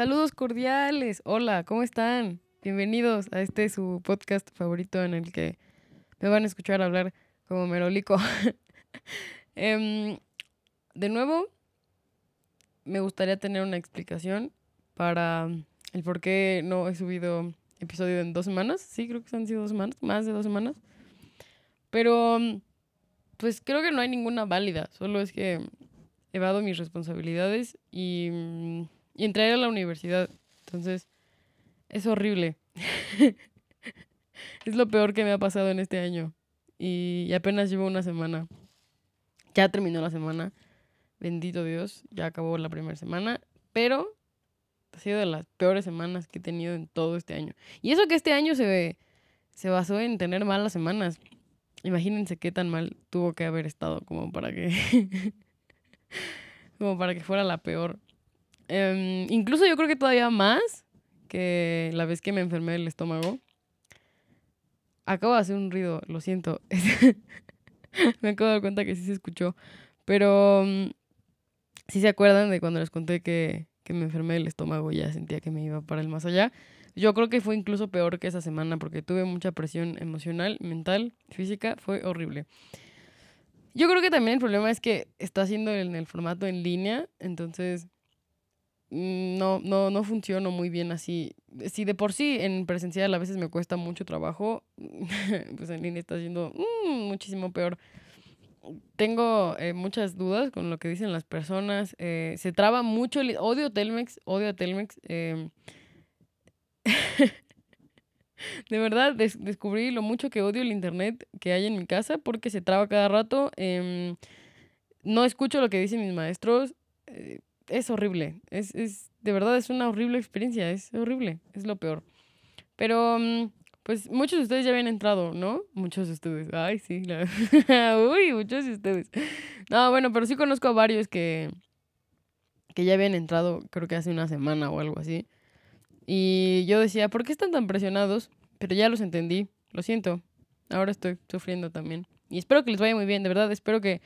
Saludos cordiales. Hola, ¿cómo están? Bienvenidos a este su podcast favorito en el que me van a escuchar hablar como merolico. Em, de nuevo, me gustaría tener una explicación para el por qué no he subido episodio en dos semanas. Sí, creo que han sido dos semanas, más de dos semanas. Pero, pues creo que no hay ninguna válida. Solo es que he evado mis responsabilidades y, y entré a la universidad. Entonces, es horrible. es lo peor que me ha pasado en este año. Y apenas llevo una semana. Ya terminó la semana. Bendito Dios, ya acabó la primera semana. Pero ha sido de las peores semanas que he tenido en todo este año. Y eso que este año se, se basó en tener malas semanas. Imagínense qué tan mal tuvo que haber estado como para que. como para que fuera la peor. Em, incluso yo creo que todavía más que la vez que me enfermé del estómago. Acabo de hacer un ruido, lo siento. me acabo de dar cuenta que sí se escuchó. Pero mm, si se acuerdan de cuando les conté que, que me enfermé del estómago y ya sentía que me iba para el más allá. Yo creo que fue incluso peor que esa semana porque tuve mucha presión emocional, mental, física, fue horrible. Yo creo que también el problema es que está haciendo en el formato en línea, entonces no, no, no funciono muy bien así. Si de por sí en presencial a veces me cuesta mucho trabajo, pues en línea está haciendo mm, muchísimo peor. Tengo eh, muchas dudas con lo que dicen las personas. eh, se traba mucho. el- Odio Telmex, odio a Telmex. em, de verdad, des- descubrí lo mucho que odio el internet que hay en mi casa porque se traba cada rato. em, no escucho lo que dicen mis maestros. Es horrible. Es, es, de verdad, es una horrible experiencia. Es horrible. Es lo peor. Pero, mm, pues, muchos de ustedes ya habían entrado, ¿no? Muchos de ustedes. Ay, sí. la- Uy, muchos de ustedes. No, bueno, pero sí conozco a varios que, que ya habían entrado, creo que hace una semana o algo así. Y yo decía, ¿por qué están tan presionados? Pero ya los entendí. Lo siento. Ahora estoy sufriendo también. Y espero que les vaya muy bien, de verdad. Espero que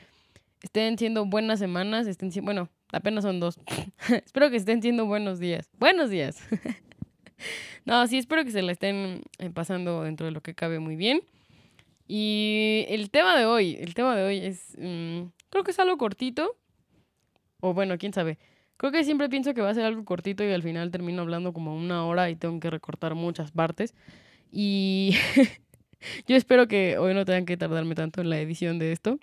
estén siendo buenas semanas. Estén bueno, apenas son dos. espero que estén siendo buenos días. Buenos días. no, sí, espero que se la estén eh, pasando dentro de lo que cabe muy bien. Y el tema de hoy, el tema de hoy es, mm, creo que es algo cortito. O bueno, quién sabe. Creo que siempre pienso que va a ser algo cortito y al final termino hablando como una hora y tengo que recortar muchas partes. Y yo espero que hoy no tengan que tardarme tanto en la edición de esto.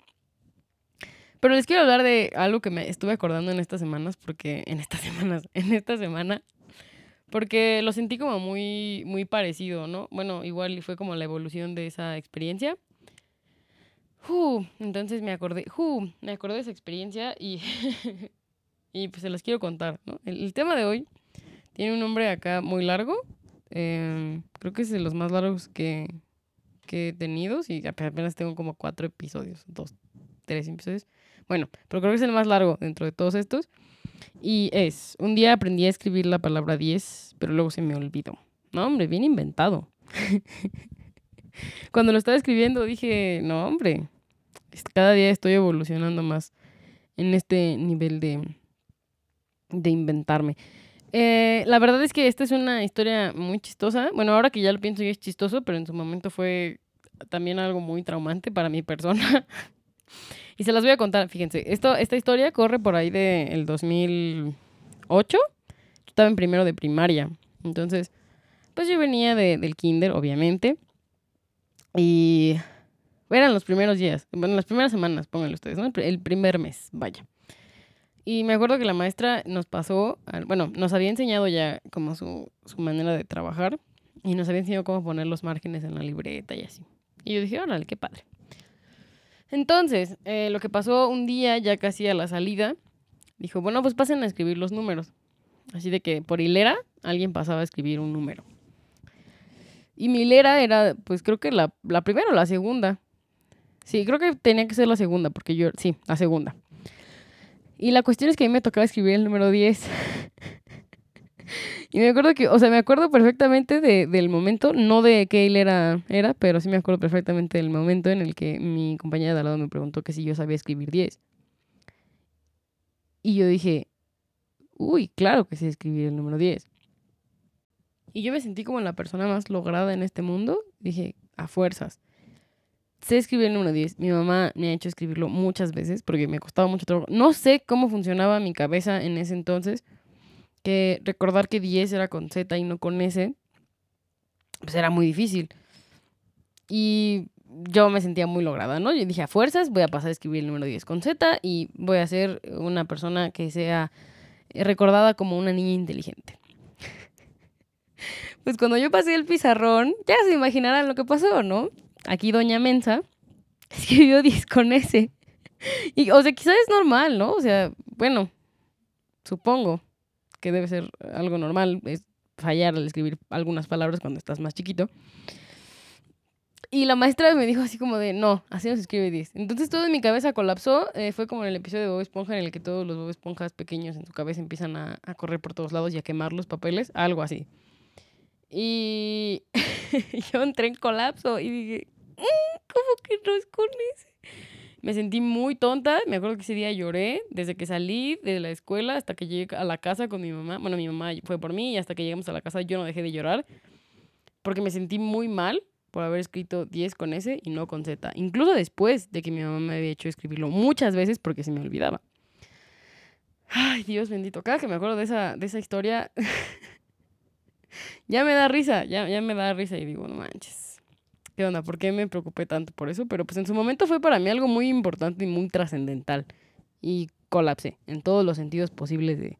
Pero les quiero hablar de algo que me estuve acordando en estas semanas, porque en estas semanas, en esta semana, porque lo sentí como muy, muy parecido, ¿no? Bueno, igual fue como la evolución de esa experiencia. Jú, entonces me acordé, jú, me acordé de esa experiencia y, y pues se las quiero contar, ¿no? El, el tema de hoy tiene un nombre acá muy largo, em, creo que es de los más largos que, que he tenido, y ape- apenas tengo como cuatro episodios, dos, tres episodios. Bueno, pero creo que es el más largo dentro de todos estos. Y es, un día aprendí a escribir la palabra 10, pero luego se me olvidó. No, hombre, bien inventado. Cuando lo estaba escribiendo dije, no, hombre, cada día estoy evolucionando más en este nivel de, de inventarme. Eh, la verdad es que esta es una historia muy chistosa. Bueno, ahora que ya lo pienso ya es chistoso, pero en su momento fue también algo muy traumante para mi persona. y se las voy a contar, fíjense. Esto, esta historia corre por ahí del 2008. Yo estaba en primero de primaria. Entonces, pues yo venía de- del kinder, obviamente. Y eran los primeros días, bueno, las primeras semanas, pónganlo ustedes, ¿no? El pri- El primer mes, vaya. Y me acuerdo que la maestra nos pasó, bueno, nos había enseñado ya como su, su manera de trabajar y nos había enseñado cómo poner los márgenes en la libreta y así. Y yo dije, órale, qué padre. Entonces, eh, lo que pasó un día, ya casi a la salida, dijo, bueno, pues pasen a escribir los números. Así de que por hilera alguien pasaba a escribir un número. Y mi hilera era, pues creo que la, la primera o la segunda. Sí, creo que tenía que ser la segunda, porque yo, sí, la segunda. Y la cuestión es que a mí me tocaba escribir el número 10. y me acuerdo que, o sea, me acuerdo perfectamente de- del momento, no de qué hilera era, pero sí me acuerdo perfectamente del momento en el que mi compañera de al lado me preguntó que si yo sabía escribir 10. Y yo dije, uy, claro que sé escribir el número 10. Y yo me sentí como la persona más lograda en este mundo. Dije, a fuerzas. Sé escribir el número 10. Mi mamá me ha hecho escribirlo muchas veces porque me costaba mucho trabajo. No sé cómo funcionaba mi cabeza en ese entonces. Que recordar que 10 era con Z y no con S, pues era muy difícil. Y yo me sentía muy lograda, ¿no? Yo dije, a fuerzas voy a pasar a escribir el número 10 con Z y voy a ser una persona que sea recordada como una niña inteligente. pues cuando yo pasé el pizarrón, ya se imaginarán lo que pasó, ¿no? Aquí Doña Mensa escribió 10 con S. Y, o sea, quizás es normal, ¿no? O sea, bueno, supongo que debe ser algo normal, es fallar al escribir algunas palabras cuando estás más chiquito. Y la maestra me dijo así como de, no, así no se escribe 10. Entonces todo en mi cabeza colapsó. Eh, fue como en el episodio de Bob Esponja en el que todos los Bob Esponjas pequeños en su cabeza empiezan a, a correr por todos lados y a quemar los papeles. Algo así. Y yo entré en colapso y dije, mm, ¿cómo que no es con ese? Me sentí muy tonta. Me acuerdo que ese día lloré desde que salí de la escuela hasta que llegué a la casa con mi mamá. Bueno, mi mamá fue por mí y hasta que llegamos a la casa yo no dejé de llorar porque me sentí muy mal por haber escrito 10 con S y no con Z. Incluso después de que mi mamá me había hecho escribirlo muchas veces porque se me olvidaba. Ay, Dios bendito. Cada que me acuerdo de esa, de esa historia, ya me da risa, ya, ya me da risa y digo, no manches. ¿Qué onda? ¿Por qué me preocupé tanto por eso? Pero pues en su momento fue para mí algo muy importante y muy trascendental. Y colapsé en todos los sentidos posibles de,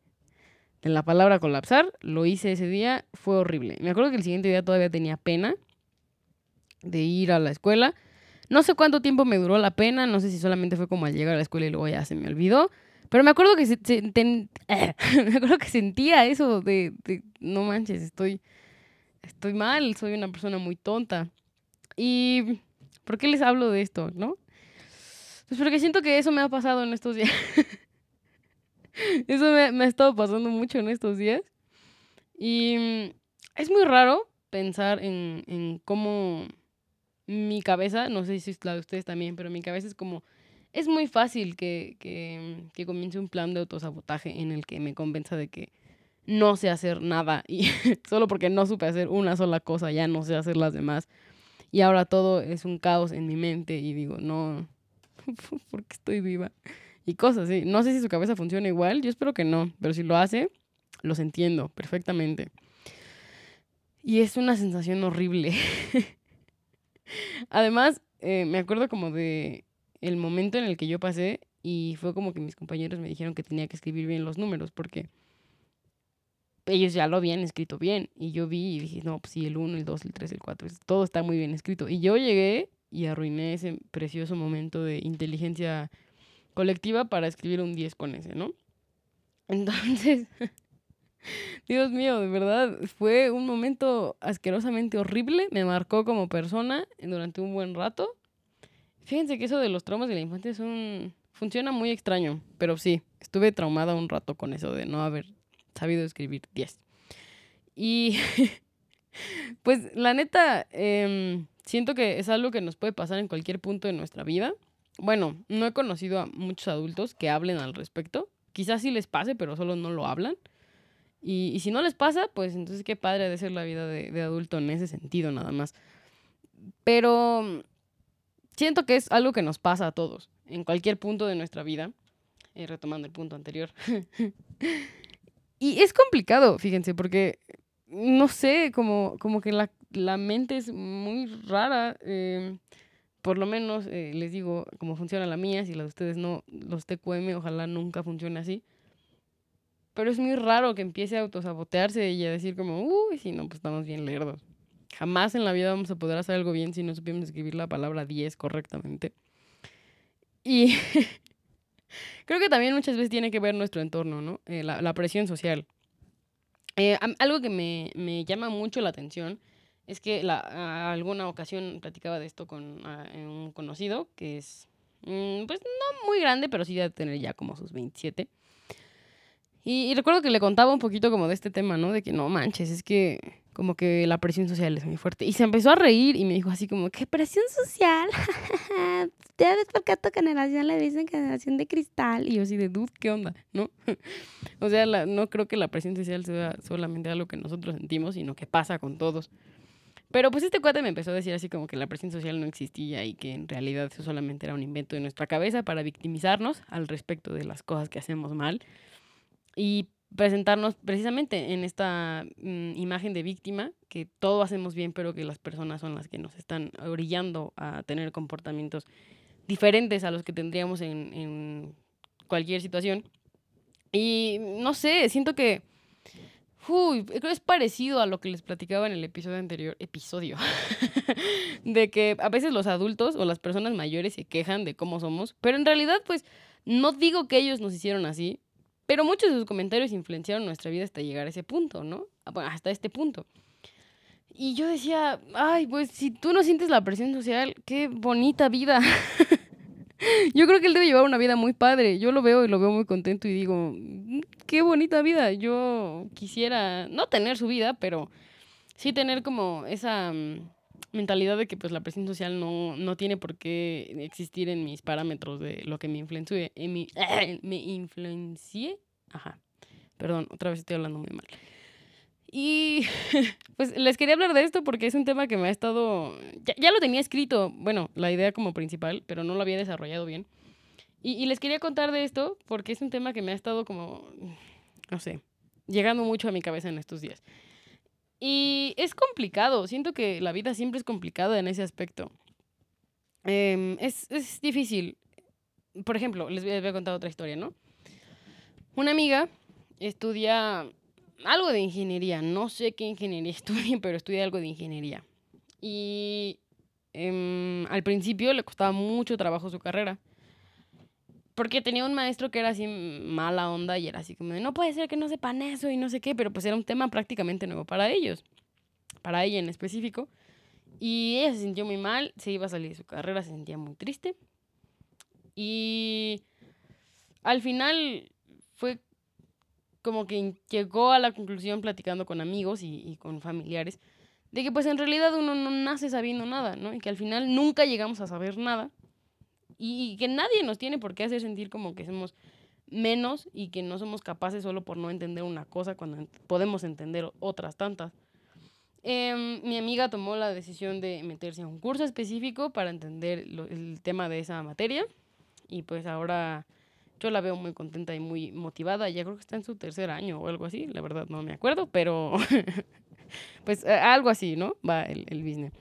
de la palabra colapsar. Lo hice ese día, fue horrible. Me acuerdo que el siguiente día todavía tenía pena de ir a la escuela. No sé cuánto tiempo me duró la pena, no sé si solamente fue como al llegar a la escuela y luego ya se me olvidó. Pero me acuerdo que, me acuerdo que sentía eso de, de, no manches, estoy, estoy mal, soy una persona muy tonta. ¿Y por qué les hablo de esto, no? Pues porque siento que eso me ha pasado en estos días. eso me, ha estado pasando mucho en estos días. Y es muy raro pensar en, en cómo mi cabeza, no sé si es la de ustedes también, pero mi cabeza es como, es muy fácil que, que, que comience un plan de autosabotaje en el que me convenza de que no sé hacer nada y solo porque no supe hacer una sola cosa ya no sé hacer las demás. Y ahora todo es un caos en mi mente y digo, no, porque estoy viva. Y cosas así. No sé si su cabeza funciona igual, yo espero que no, pero si lo hace, los entiendo perfectamente. Y es una sensación horrible. Además, eh, me acuerdo como de el momento en el que yo pasé y fue como que mis compañeros me dijeron que tenía que escribir bien los números porque ellos ya lo habían escrito bien y yo vi y dije, no, pues sí, el 1, el 2, el 3, el 4, todo está muy bien escrito. Y yo llegué y arruiné ese precioso momento de inteligencia colectiva para escribir un 10 con ese, ¿no? Entonces, Dios mío, de verdad, fue un momento asquerosamente horrible. Me marcó como persona durante un buen rato. Fíjense que eso de los traumas de la infancia es un... funciona muy extraño, pero sí, estuve traumada un rato con eso de no haber sabido escribir 10. Y pues la neta, eh, siento que es algo que nos puede pasar en cualquier punto de nuestra vida. Bueno, no he conocido a muchos adultos que hablen al respecto. Quizás sí les pase, pero solo no lo hablan. Y, y, si no les pasa, pues entonces qué padre de ser la vida de, de, adulto en ese sentido nada más. Pero siento que es algo que nos pasa a todos, en cualquier punto de nuestra vida, eh, retomando el punto anterior. y es complicado, fíjense, porque no sé, como, como que la, la mente es muy rara. Eh, por lo menos eh, les digo cómo funciona la mía, si la de ustedes no, los TQM, ojalá nunca funcione así. Pero es muy raro que empiece a autosabotearse y a decir como, uy, si no, pues estamos bien lerdos. Jamás en la vida vamos a poder hacer algo bien si no supimos escribir la palabra 10 correctamente. Y creo que también muchas veces tiene que ver nuestro entorno, ¿no? Eh, la, la, presión social. Eh, algo que me, me, llama mucho la atención es que la, a alguna ocasión platicaba de esto con a, un conocido que es, mmm, pues no muy grande, pero sí debe tener ya como sus 27. Y, y, recuerdo que le contaba un poquito como de este tema, ¿no? De que no manches, es que como que la presión social es muy fuerte. Y se empezó a reír y me dijo así como, ¿qué presión social? Ya ves por qué a tu generación le dicen generación de cristal. Y yo así de, dude, ¿qué onda? ¿No? o sea, no creo que la presión social sea solamente algo que nosotros sentimos, sino que pasa con todos. Pero pues este cuate me empezó a decir así como que la presión social no existía y que en realidad eso solamente era un invento de nuestra cabeza para victimizarnos al respecto de las cosas que hacemos mal. Y presentarnos precisamente en esta mm, imagen de víctima, que todo hacemos bien, pero que las personas son las que nos están orillando a tener comportamientos diferentes a los que tendríamos en, en cualquier situación. Y no sé, siento que Uy, es parecido a lo que les platicaba en el episodio anterior, episodio, de que a veces los adultos o las personas mayores se quejan de cómo somos, pero en realidad pues no digo que ellos nos hicieron así, pero muchos de sus comentarios influenciaron nuestra vida hasta llegar a ese punto, ¿no? Ah, hasta este punto. Y yo decía, ay, pues si tú no sientes la presión social, qué bonita vida. yo creo que él debe llevar una vida muy padre. Yo lo veo y lo veo muy contento y digo, mm, qué bonita vida. Yo quisiera no tener su vida, pero sí tener como esa mm, mentalidad de que pues la presión social no, no tiene por qué existir en mis parámetros de lo que me influencie, en mi, me influencie, ajá, perdón, otra vez estoy hablando muy mal. Y pues les quería hablar de esto porque es un tema que me ha estado, ya, ya lo tenía escrito, bueno, la idea como principal, pero no lo había desarrollado bien. Y, y les quería contar de esto porque es un tema que me ha estado como, no sé, llegando mucho a mi cabeza en estos días. Y es complicado, siento que la vida siempre es complicada en ese aspecto. Em, es, es, difícil. Por ejemplo, les voy, a contar otra historia, ¿no? Una amiga estudia algo de ingeniería, no sé qué ingeniería estudia, pero estudia algo de ingeniería. Y em, al principio le costaba mucho trabajo su carrera porque tenía un maestro que era así mala onda y era así como no puede ser que no sepan eso y no sé qué, pero pues era un tema prácticamente nuevo para ellos, para ella en específico. Y ella se sintió muy mal, se iba a salir de su carrera, se sentía muy triste. Y al final fue como que llegó a la conclusión platicando con amigos y, y, con familiares de que pues en realidad uno no nace sabiendo nada, ¿no? Y que al final nunca llegamos a saber nada y, que nadie nos tiene por qué hacer sentir como que somos menos y que no somos capaces solo por no entender una cosa cuando podemos entender otras tantas. Em, mi amiga tomó la decisión de meterse a un curso específico para entender el tema de esa materia y pues ahora yo la veo muy contenta y muy motivada. Ya creo que está en su tercer año o algo así, la verdad no me acuerdo, pero pues algo así, ¿no? Va el, el business.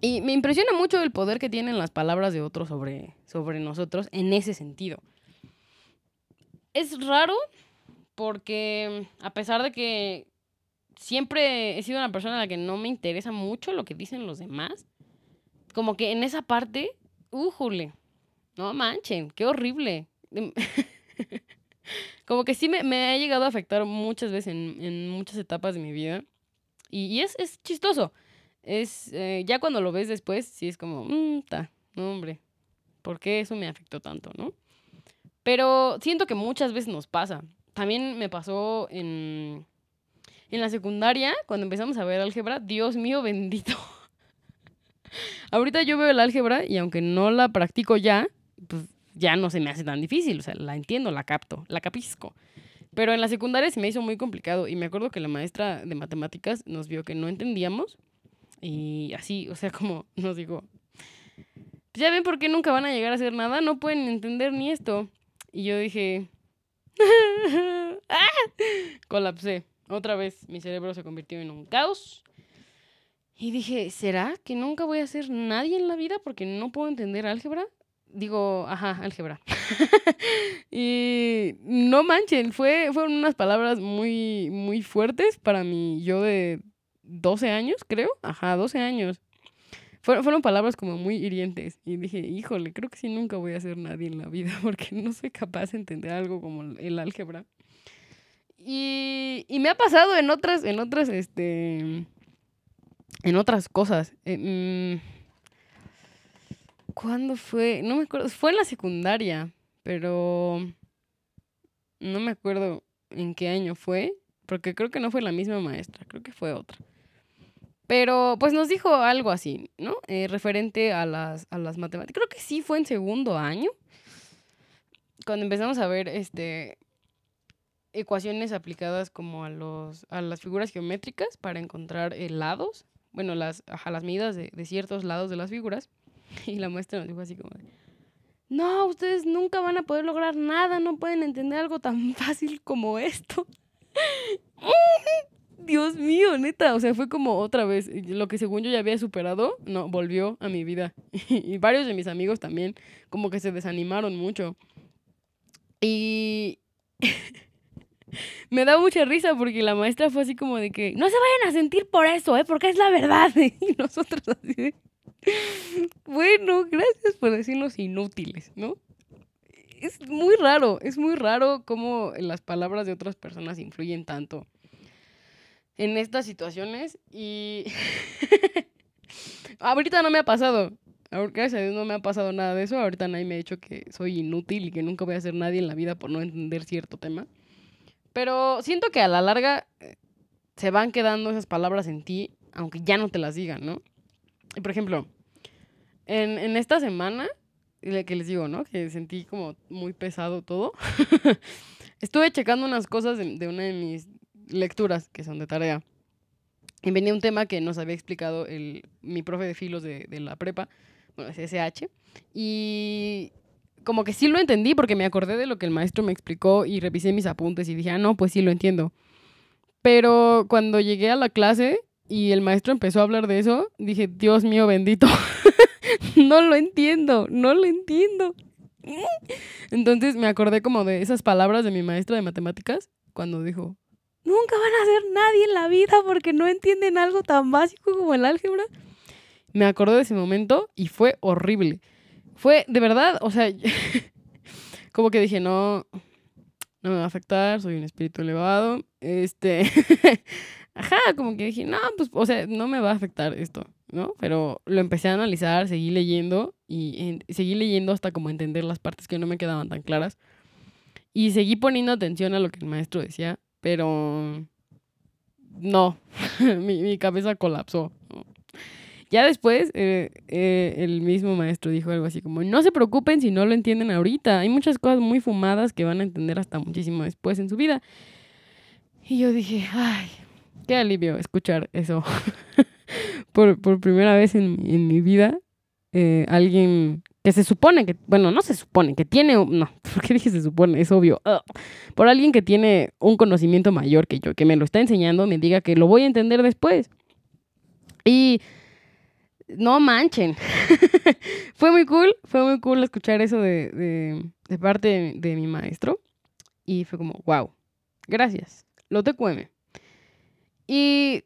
Y me impresiona mucho el poder que tienen las palabras de otros sobre, sobre nosotros en ese sentido. Es raro porque a pesar de que siempre he sido una persona a la que no me interesa mucho lo que dicen los demás, como que en esa parte, újule, no manchen, qué horrible. como que sí me, me, ha llegado a afectar muchas veces en, en muchas etapas de mi vida. Y, y es, es chistoso es, eh, ya cuando lo ves después, sí es como, mmm, ta, no hombre, ¿por qué eso me afectó tanto, no? Pero siento que muchas veces nos pasa. También me pasó en, en la secundaria, cuando empezamos a ver álgebra, Dios mío bendito. Ahorita yo veo el álgebra y aunque no la practico ya, pues ya no se me hace tan difícil. O sea, la entiendo, la capto, la capisco. Pero en la secundaria se me hizo muy complicado y me acuerdo que la maestra de matemáticas nos vio que no entendíamos y así, o sea, como nos digo, ya ven por qué nunca van a llegar a hacer nada, no pueden entender ni esto. Y yo dije, ¡Ah! colapsé. Otra vez mi cerebro se convirtió en un caos. Y dije, ¿será que nunca voy a ser nadie en la vida porque no puedo entender álgebra? Digo, ajá, álgebra. y no manchen, fue, fueron unas palabras muy, muy fuertes para mí, yo de 12 años, creo. Ajá, 12 años. Fueron, fueron palabras como muy hirientes. Y dije, híjole, creo que sí nunca voy a ser nadie en la vida porque no soy capaz de entender algo como el álgebra. Y, y me ha pasado en otras, en otras, este, en otras cosas. Eh, mm, ¿Cuándo fue? No me acuerdo. Fue en la secundaria, pero no me acuerdo en qué año fue. porque creo que no fue la misma maestra, creo que fue otra. Pero pues nos dijo algo así, ¿no? Eh, referente a las, a las matemáticas. Creo que sí fue en segundo año, cuando empezamos a ver este, ecuaciones aplicadas como a, los, a las figuras geométricas para encontrar eh, lados, bueno, las, a las medidas de, de, ciertos lados de las figuras. Y la maestra nos dijo así como, no, ustedes nunca van a poder lograr nada, no pueden entender algo tan fácil como esto. Dios mío, neta, o sea, fue como otra vez, lo que según yo ya había superado, no, volvió a mi vida. y varios de mis amigos también, como que se desanimaron mucho. Y me da mucha risa porque la maestra fue así como de que, no se vayan a sentir por eso, ¿eh? Porque es la verdad. y nosotros así de, bueno, gracias por decirnos inútiles, ¿no? Es muy raro, es muy raro cómo las palabras de otras personas influyen tanto en estas situaciones y ahorita no me ha pasado. Gracias a Dios no me ha pasado nada de eso. Ahorita nadie me ha dicho que soy inútil y que nunca voy a ser nadie en la vida por no entender cierto tema. Pero siento que a la larga eh, se van quedando esas palabras en ti, aunque ya no te las digan, ¿no? Y por ejemplo, en, esta semana, que les digo, ¿no? Que sentí como muy pesado todo. Estuve checando unas cosas de, una de mis lecturas que son de tarea. Y venía un tema que nos había explicado el, mi profe de filos de, de la prepa, bueno, es SH, y como que sí lo entendí porque me acordé de lo que el maestro me explicó y revisé mis apuntes y dije, ah, no, pues sí lo entiendo. Pero cuando llegué a la clase y el maestro empezó a hablar de eso, dije, Dios mío bendito, no lo entiendo, no lo entiendo. Entonces me acordé como de esas palabras de mi maestra de matemáticas cuando dijo, nunca van a ser nadie en la vida porque no entienden algo tan básico como el álgebra. Me acordé de ese momento y fue horrible. Fue, de verdad, o sea, como que dije, no, no me va a afectar, soy un espíritu elevado. Este, ajá, como que dije, no, pues, o sea, no me va a afectar esto, ¿no? Pero lo empecé a analizar, seguí leyendo y, seguí leyendo hasta como entender las partes que no me quedaban tan claras. Y seguí poniendo atención a lo que el maestro decía pero no, mi, mi, cabeza colapsó. Ya después, eh, eh, el mismo maestro dijo algo así como, no se preocupen si no lo entienden ahorita, hay muchas cosas muy fumadas que van a entender hasta muchísimo después en su vida. Y yo dije, ay, qué alivio escuchar eso. por, primera vez en, mi vida, eh, alguien que se supone que, bueno, no se supone, que tiene, no, ¿por qué dije se supone? Es obvio. por alguien que tiene un conocimiento mayor que yo, que me lo está enseñando, me diga que lo voy a entender después. Y no manchen. fue muy cool, fue muy cool escuchar eso de parte de, de, mi maestro. Y fue como, wow, gracias, lo te cueme. Y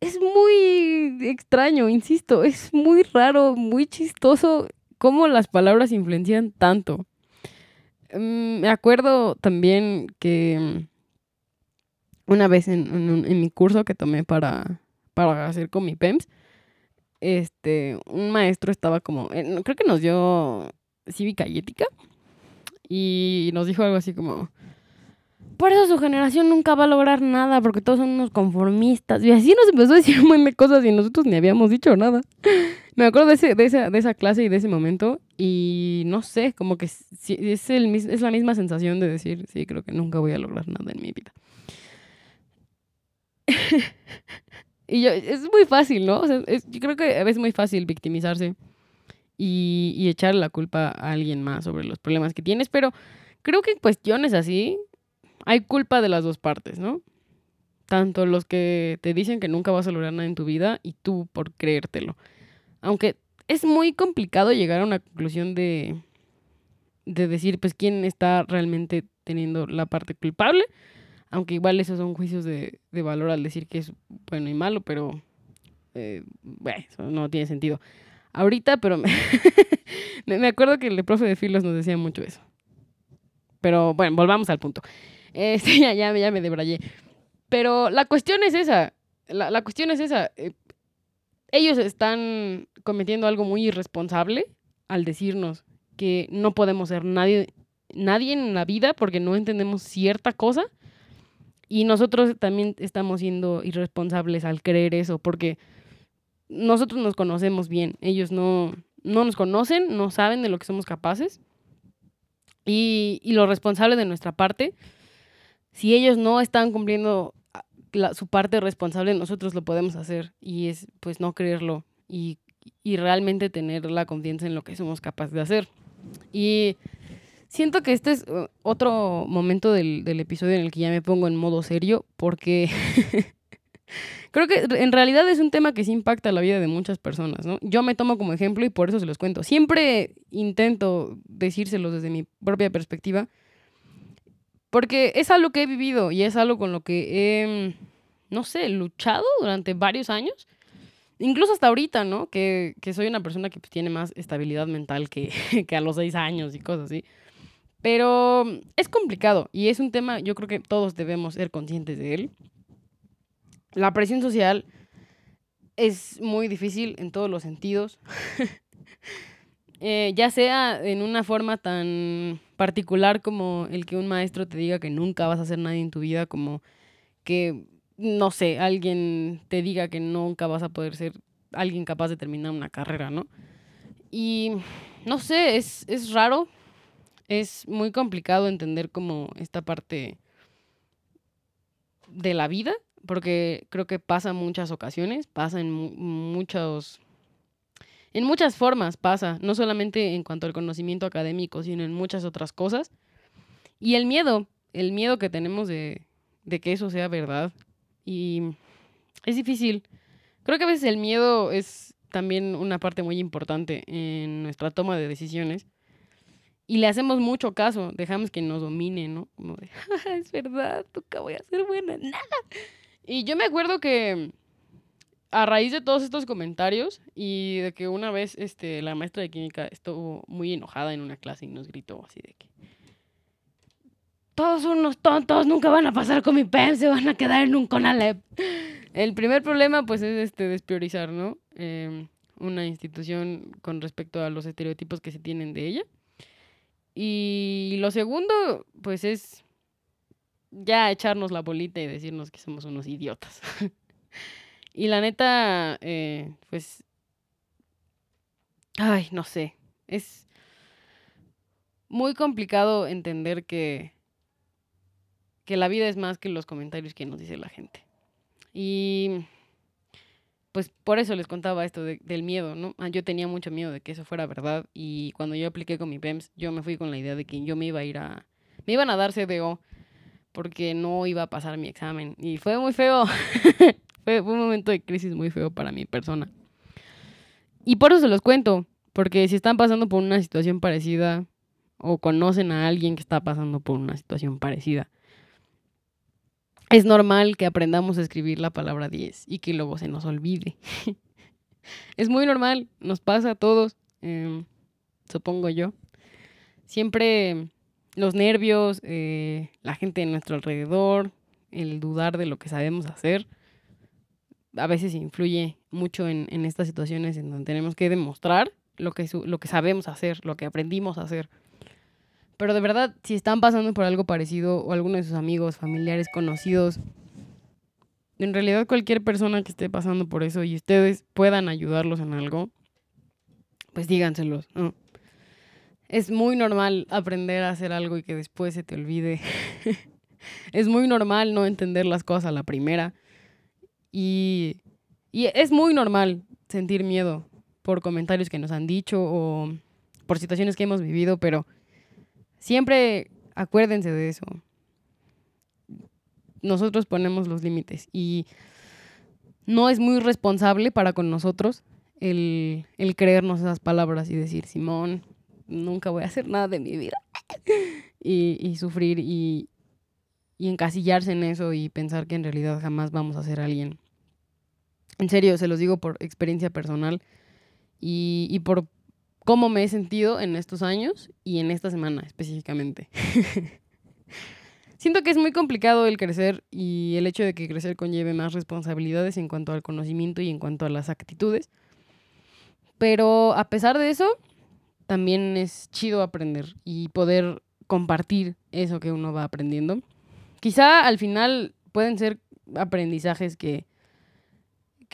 es muy extraño, insisto, es muy raro, muy chistoso cómo las palabras influencian tanto. Mm, me acuerdo también que una vez en, en, mi curso que tomé para, para hacer con mi PEMS, este, un maestro estaba como, creo que nos dio cívica y ética, y nos dijo algo así como, por eso su generación nunca va a lograr nada, porque todos son unos conformistas. Y así nos empezó a decir un montón de cosas y nosotros ni habíamos dicho nada. Me acuerdo de, ese, de, esa, de esa clase y de ese momento y no sé, como que es, es la misma sensación de decir, sí, creo que nunca voy a lograr nada en mi vida. y yo, es muy fácil, ¿no? Yo creo que es muy fácil victimizarse y, y echarle la culpa a alguien más sobre los problemas que tienes, pero creo que en cuestiones así hay culpa de las dos partes, ¿no? Tanto los que te dicen que nunca vas a lograr nada en tu vida y tú por creértelo. Aunque es muy complicado llegar a una conclusión de, de decir, pues, quién está realmente teniendo la parte culpable. Aunque igual esos son juicios de, de valor al decir que es bueno y malo, pero eh, bueno, eso no tiene sentido. Ahorita, pero me, acuerdo que el profe de filos nos decía mucho eso. Pero bueno, volvamos al punto. Este, ya, ya, ya me debrayé. Pero la cuestión es esa. La, la cuestión es esa. Eh, ellos están cometiendo algo muy irresponsable al decirnos que no podemos ser nadie, nadie en la vida porque no entendemos cierta cosa. Y nosotros también estamos siendo irresponsables al creer eso, porque nosotros nos conocemos bien, ellos no, no nos conocen, no saben de lo que somos capaces. Y, y lo responsable de nuestra parte, si ellos no están cumpliendo ah, su parte responsable, nosotros lo podemos hacer. Y es pues no creerlo y, y realmente tener la confianza en lo que somos capaces de hacer. Y siento que este es uh, otro momento del, del episodio en el que ya me pongo en modo serio, porque Creo que en realidad es un tema que sí impacta la vida de muchas personas, ¿no? Yo me tomo como ejemplo y por eso se los cuento. Siempre intento decírselos desde mi propia perspectiva, porque es algo que he vivido y es algo con lo que he, no sé, luchado durante varios años. Incluso hasta ahorita, ¿no? Que, que soy una persona que pues, tiene más estabilidad mental que, que a los seis años y cosas así. Pero es complicado y es un tema, yo creo que todos debemos ser conscientes de él la presión social es muy difícil en todos los sentidos. Eh, ya sea en una forma tan particular como el que un maestro te diga que nunca vas a hacer nadie en tu vida, como que, no sé, alguien te diga que nunca vas a poder ser alguien capaz de terminar una carrera, ¿no? Y no sé, es, es raro, es muy complicado entender como esta parte de la vida porque creo que pasa en muchas ocasiones, pasa en muchos... En muchas formas pasa, no solamente en cuanto al conocimiento académico, sino en muchas otras cosas. Y el miedo, el miedo que tenemos de, que eso sea verdad. Y es difícil. Creo que a veces el miedo es también una parte muy importante en nuestra toma de decisiones. Y le hacemos mucho caso, dejamos que nos domine, ¿no? Como de, es verdad, nunca voy a ser buena, nada. Y yo me acuerdo que a raíz de todos estos comentarios y de que una vez este, la maestra de química estuvo muy enojada en una clase y nos gritó así de que todos unos tontos, nunca van a pasar con mi PEM, se van a quedar en un CONALEP. El primer problema pues es este despriorizar, ¿no? Em, una institución con respecto a los estereotipos que se tienen de ella. Y lo segundo pues es ya echarnos la bolita y decirnos que somos unos idiotas. y la neta, eh, pues, ay, no sé, es muy complicado entender que, que la vida es más que los comentarios que nos dice la gente. Y pues por eso les contaba esto del miedo, ¿no? Ah, yo tenía mucho miedo de que eso fuera verdad y cuando yo apliqué con mi PEMS, yo me fui con la idea de que yo me iba a ir a... Me iban a dar CDO porque no iba a pasar mi examen. Y fue muy feo. fue, un momento de crisis muy feo para mi persona. Y por eso se los cuento, porque si están pasando por una situación parecida o conocen a alguien que está pasando por una situación parecida, es normal que aprendamos a escribir la palabra 10 y que luego se nos olvide. es muy normal, nos pasa a todos, em, supongo yo. Siempre los nervios, eh, la gente de nuestro alrededor, el dudar de lo que sabemos hacer, a veces influye mucho en, estas situaciones en donde tenemos que demostrar lo que, lo que sabemos hacer, lo que aprendimos a hacer. Pero de verdad, si están pasando por algo parecido o alguno de sus amigos, familiares, conocidos, en realidad cualquier persona que esté pasando por eso y ustedes puedan ayudarlos en algo, pues díganselos. ¿no? Es muy normal aprender a hacer algo y que después se te olvide. es muy normal no entender las cosas a la primera. Y, y es muy normal sentir miedo por comentarios que nos han dicho o por situaciones que hemos vivido, pero siempre acuérdense de eso. Nosotros ponemos los límites y no es muy responsable para con nosotros el, el creernos esas palabras y decir, Simón, nunca voy a hacer nada de mi vida. y, sufrir y, encasillarse en eso y pensar que en realidad jamás vamos a ser alguien. En serio, se los digo por experiencia personal y, por cómo me he sentido en estos años y en esta semana específicamente. Siento que es muy complicado el crecer y el hecho de que crecer conlleve más responsabilidades en cuanto al conocimiento y en cuanto a las actitudes. Pero a pesar de eso, también es chido aprender y poder compartir eso que uno va aprendiendo. quizá al final pueden ser aprendizajes que,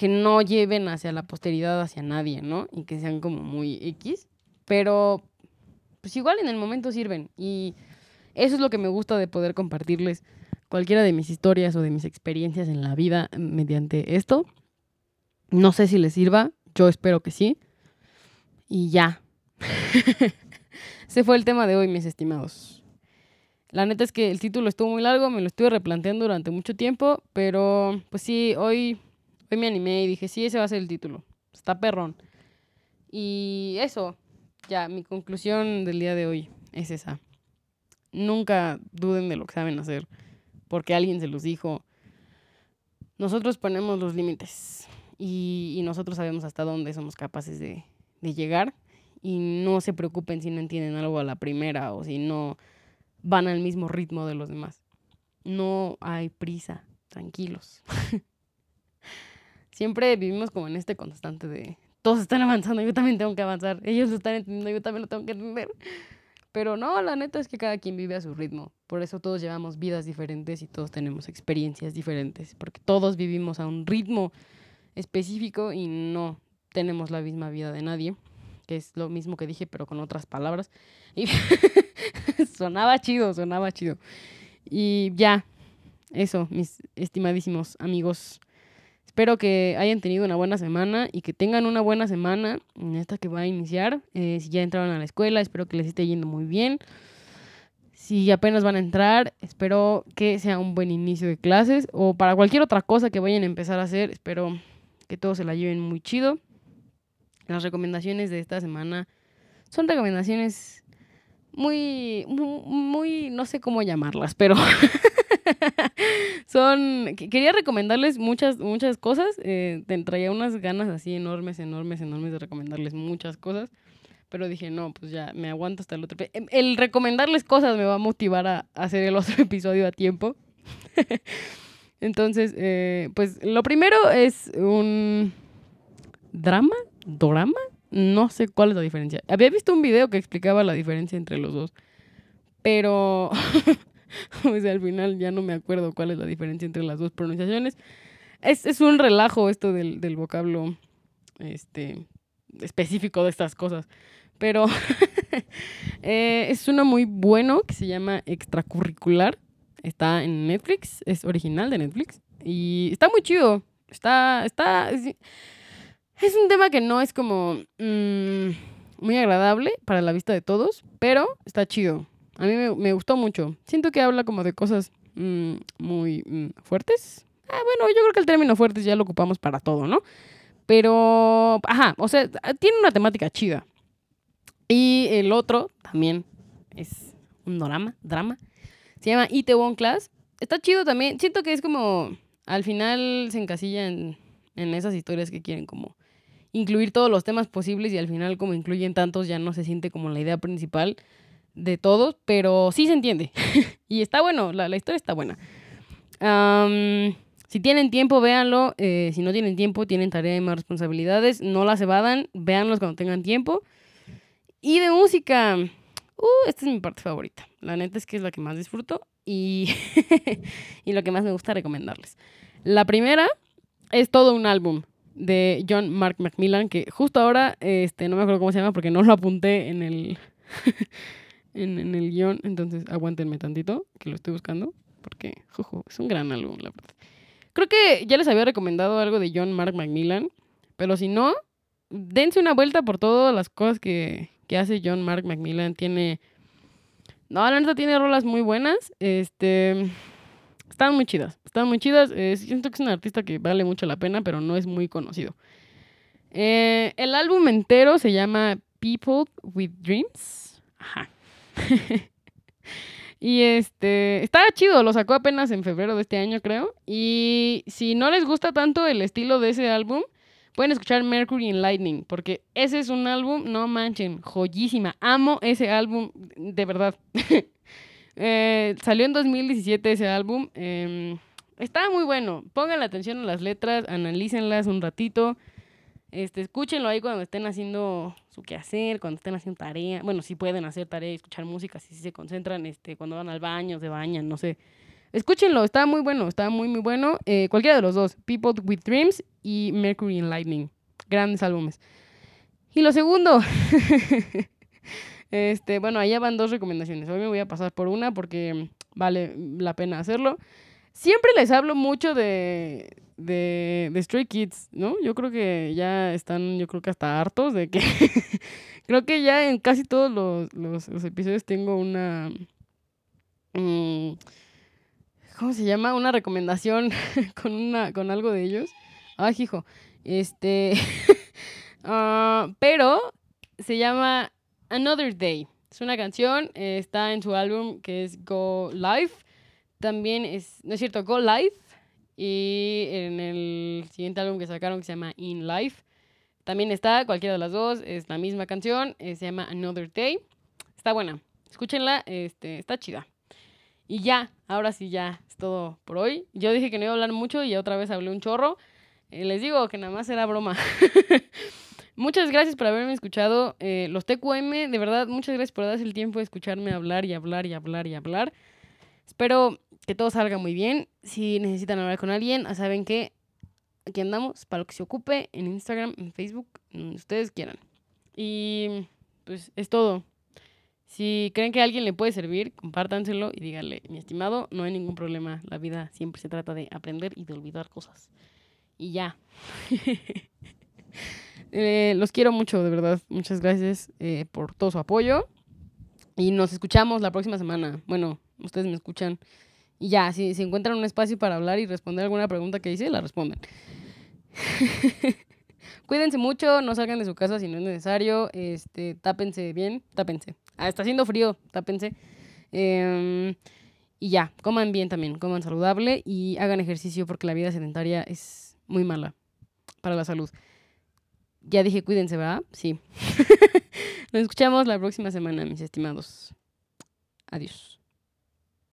que no lleven hacia la posteridad, hacia nadie, ¿no? Y que sean como muy X, pero pues igual en el momento sirven y eso es lo que me gusta de poder compartirles cualquiera de mis historias o de mis experiencias en la vida mediante esto. No sé si les sirva, yo espero que sí. Y ya. Ese fue el tema de hoy, mis estimados. La neta es que el título estuvo muy largo, me lo estuve replanteando durante mucho tiempo, pero pues sí, hoy, me animé y dije, sí, ese va a ser el título. Está perrón. Y eso, ya, mi conclusión del día de hoy es esa. Nunca duden de lo que saben hacer, porque alguien se los dijo. Nosotros ponemos los límites y, nosotros sabemos hasta dónde somos capaces de, de llegar y no se preocupen si no entienden algo a la primera o si no van al mismo ritmo de los demás. No hay prisa, tranquilos. Siempre vivimos como en este constante de todos están avanzando, yo también tengo que avanzar, ellos lo están entendiendo, yo también lo tengo que entender. Pero no, la neta es que cada quien vive a su ritmo. Por eso todos llevamos vidas diferentes y todos tenemos experiencias diferentes, porque todos vivimos a un ritmo específico y no tenemos la misma vida de nadie, que es lo mismo que dije, pero con otras palabras. Y sonaba chido, sonaba chido. Y ya, eso, mis estimadísimos amigos Espero que hayan tenido una buena semana y que tengan una buena semana en esta que va a iniciar. Eh, si ya entraron a la escuela, espero que les esté yendo muy bien. Si apenas van a entrar, espero que sea un buen inicio de clases o para cualquier otra cosa que vayan a empezar a hacer, espero que todos se la lleven muy chido. Las recomendaciones de esta semana son recomendaciones muy, muy, muy no sé cómo llamarlas, pero Son, quería recomendarles muchas, muchas cosas. Eh, traía unas ganas así enormes, enormes, enormes de recomendarles muchas cosas. Pero dije, no, pues ya me aguanto hasta el otro. Em, el recomendarles cosas me va a motivar a hacer el otro episodio a tiempo. Entonces, eh, pues lo primero es un drama, dorama, no sé cuál es la diferencia. Había visto un video que explicaba la diferencia entre los dos, pero o sea, al final ya no me acuerdo cuál es la diferencia entre las dos pronunciaciones. Es, es un relajo esto del, del vocablo este, específico de estas cosas. Pero eh, es uno muy bueno que se llama Extracurricular. Está en Netflix, es original de Netflix. Y está muy chido. Está, está, es, un tema que no es como mm, muy agradable para la vista de todos, pero está chido. A mí me, gustó mucho. Siento que habla como de cosas mm, muy mm, fuertes. Ah, bueno, yo creo que el término fuertes ya lo ocupamos para todo, ¿no? Pero, ajá, o sea, tiene una temática chida. Y el otro también es un drama, drama. Se llama Itaewon Class. Está chido también. Siento que es como, al final se encasilla en, en esas historias que quieren como incluir todos los temas posibles y al final como incluyen tantos ya no se siente como la idea principal de todos, pero sí se entiende. y está bueno, la, historia está buena. si tienen tiempo, véanlo. Eh, si no tienen tiempo, tienen tarea y más responsabilidades. No las evadan, véanlos cuando tengan tiempo. Y de música, uh, esta es mi parte favorita. La neta es que es la que más disfruto y, y lo que más me gusta recomendarles. La primera es todo un álbum de John Mark Macmillan, que justo ahora, este, no me acuerdo cómo se llama porque no lo apunté en el, en, el guion, entonces aguántenme tantito, que lo estoy buscando, porque jojo, es un gran álbum, la verdad. Creo que ya les había recomendado algo de John Mark Macmillan, pero si no, dense una vuelta por todas las cosas que, que hace John Mark Macmillan. Tiene. No, la neta tiene rolas muy buenas. Este. Están muy chidas. Están muy chidas. Eh, siento que es un artista que vale mucho la pena, pero no es muy conocido. Eh, el álbum entero se llama People with Dreams. Ajá. y este, estaba chido, lo sacó apenas en febrero de este año, creo. Y si no les gusta tanto el estilo de ese álbum, pueden escuchar Mercury in Lightning, porque ese es un álbum, no manchen, joyísima. Amo ese álbum, de verdad. Eh, salió en 2017 ese álbum. Eh, estaba muy bueno. Pongan atención a las letras, analícenlas un ratito. Este, escúchenlo ahí cuando estén haciendo su quehacer, cuando estén haciendo tarea. Bueno, si pueden hacer tarea y escuchar música, si se concentran, este, cuando van al baño, se bañan, no sé. Escúchenlo, está muy bueno, está muy, muy bueno. Eh, cualquiera de los dos, People with Dreams y Mercury and Lightning. Grandes álbumes. Y lo segundo, este, bueno, allá van dos recomendaciones. Hoy me voy a pasar por una porque vale la pena hacerlo. Siempre les hablo mucho de, de, Stray Kids, ¿no? Yo creo que ya están, yo creo que hasta hartos de que... creo que ya en casi todos los, los, episodios tengo una... Mm, ¿Cómo se llama? Una recomendación con, una, con algo de ellos. Ay, hijo. Este... Ah, pero se llama Another Day. Es una canción, está en su álbum que es Go Live. También es, no es cierto, Go Live. Y en el siguiente álbum que sacaron que se llama In Life. También está, cualquiera de las dos, es la misma canción, eh, se llama Another Day. Está buena, escúchenla, este, está chida. Y ya, ahora sí ya, es todo por hoy. Yo dije que no iba a hablar mucho y otra vez hablé un chorro. Eh, les digo que nada más era broma. muchas gracias por haberme escuchado. Eh, los TQM, de verdad, muchas gracias por darse el tiempo de escucharme hablar y hablar y hablar y hablar. Espero que todo salga muy bien. Si necesitan hablar con alguien, saben que aquí andamos para lo que se ocupe en Instagram, en Facebook, donde ustedes quieran. Y pues es todo. Si creen que a alguien le puede servir, compártanselo y díganle, mi estimado, no hay ningún problema. La vida siempre se trata de aprender y de olvidar cosas. Y ya. Eh, los quiero mucho, de verdad. Muchas gracias eh, por todo su apoyo. Y nos escuchamos la próxima semana. Bueno, ustedes me escuchan. Y ya, si, si encuentran un espacio para hablar y responder alguna pregunta que hice, la responden. Cuídense mucho, no salgan de su casa si no es necesario. Este, tápense bien, tápense. Ah, está haciendo frío, tápense. Em, y ya, coman bien también, coman saludable y hagan ejercicio porque la vida sedentaria es muy mala para la salud. Ya dije, cuídense, ¿verdad? Sí. Nos escuchamos la próxima semana, mis estimados. Adiós.